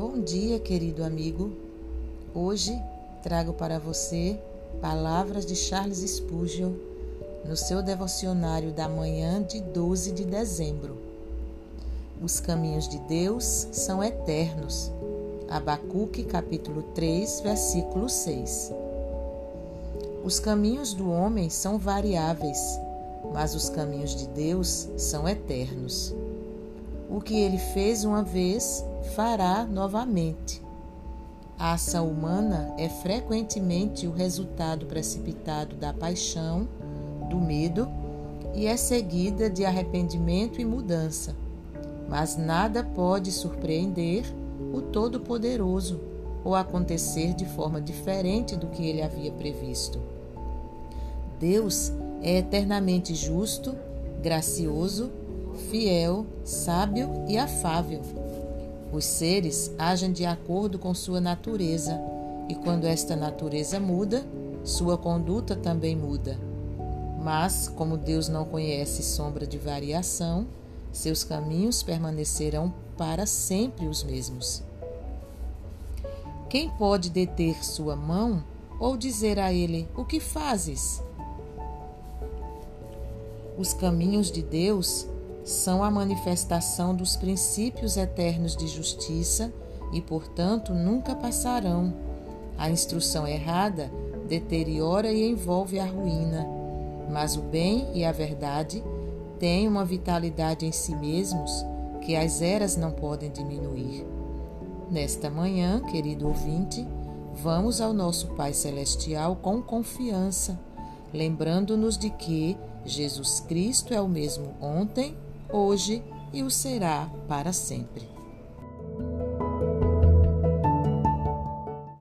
Bom dia, querido amigo. Hoje trago para você palavras de Charles Spurgeon no seu devocionário da manhã de 12 de dezembro. Os caminhos de Deus são eternos. Abacuque capítulo 3, versículo 6. Os caminhos do homem são variáveis, mas os caminhos de Deus são eternos. O que ele fez uma vez, fará novamente. A ação humana é frequentemente o resultado precipitado da paixão, do medo e é seguida de arrependimento e mudança. Mas nada pode surpreender o Todo-Poderoso ou acontecer de forma diferente do que ele havia previsto. Deus é eternamente justo, gracioso, fiel, sábio e afável. Os seres agem de acordo com sua natureza, e quando esta natureza muda, sua conduta também muda. Mas, como Deus não conhece sombra de variação, seus caminhos permanecerão para sempre os mesmos. Quem pode deter sua mão ou dizer a ele: O que fazes? Os caminhos de Deus são a manifestação dos princípios eternos de justiça e, portanto, nunca passarão. A instrução errada deteriora e envolve a ruína, mas o bem e a verdade têm uma vitalidade em si mesmos que as eras não podem diminuir. Nesta manhã, querido ouvinte, vamos ao nosso Pai Celestial com confiança lembrando-nos de que Jesus Cristo é o mesmo ontem, hoje e o será para sempre.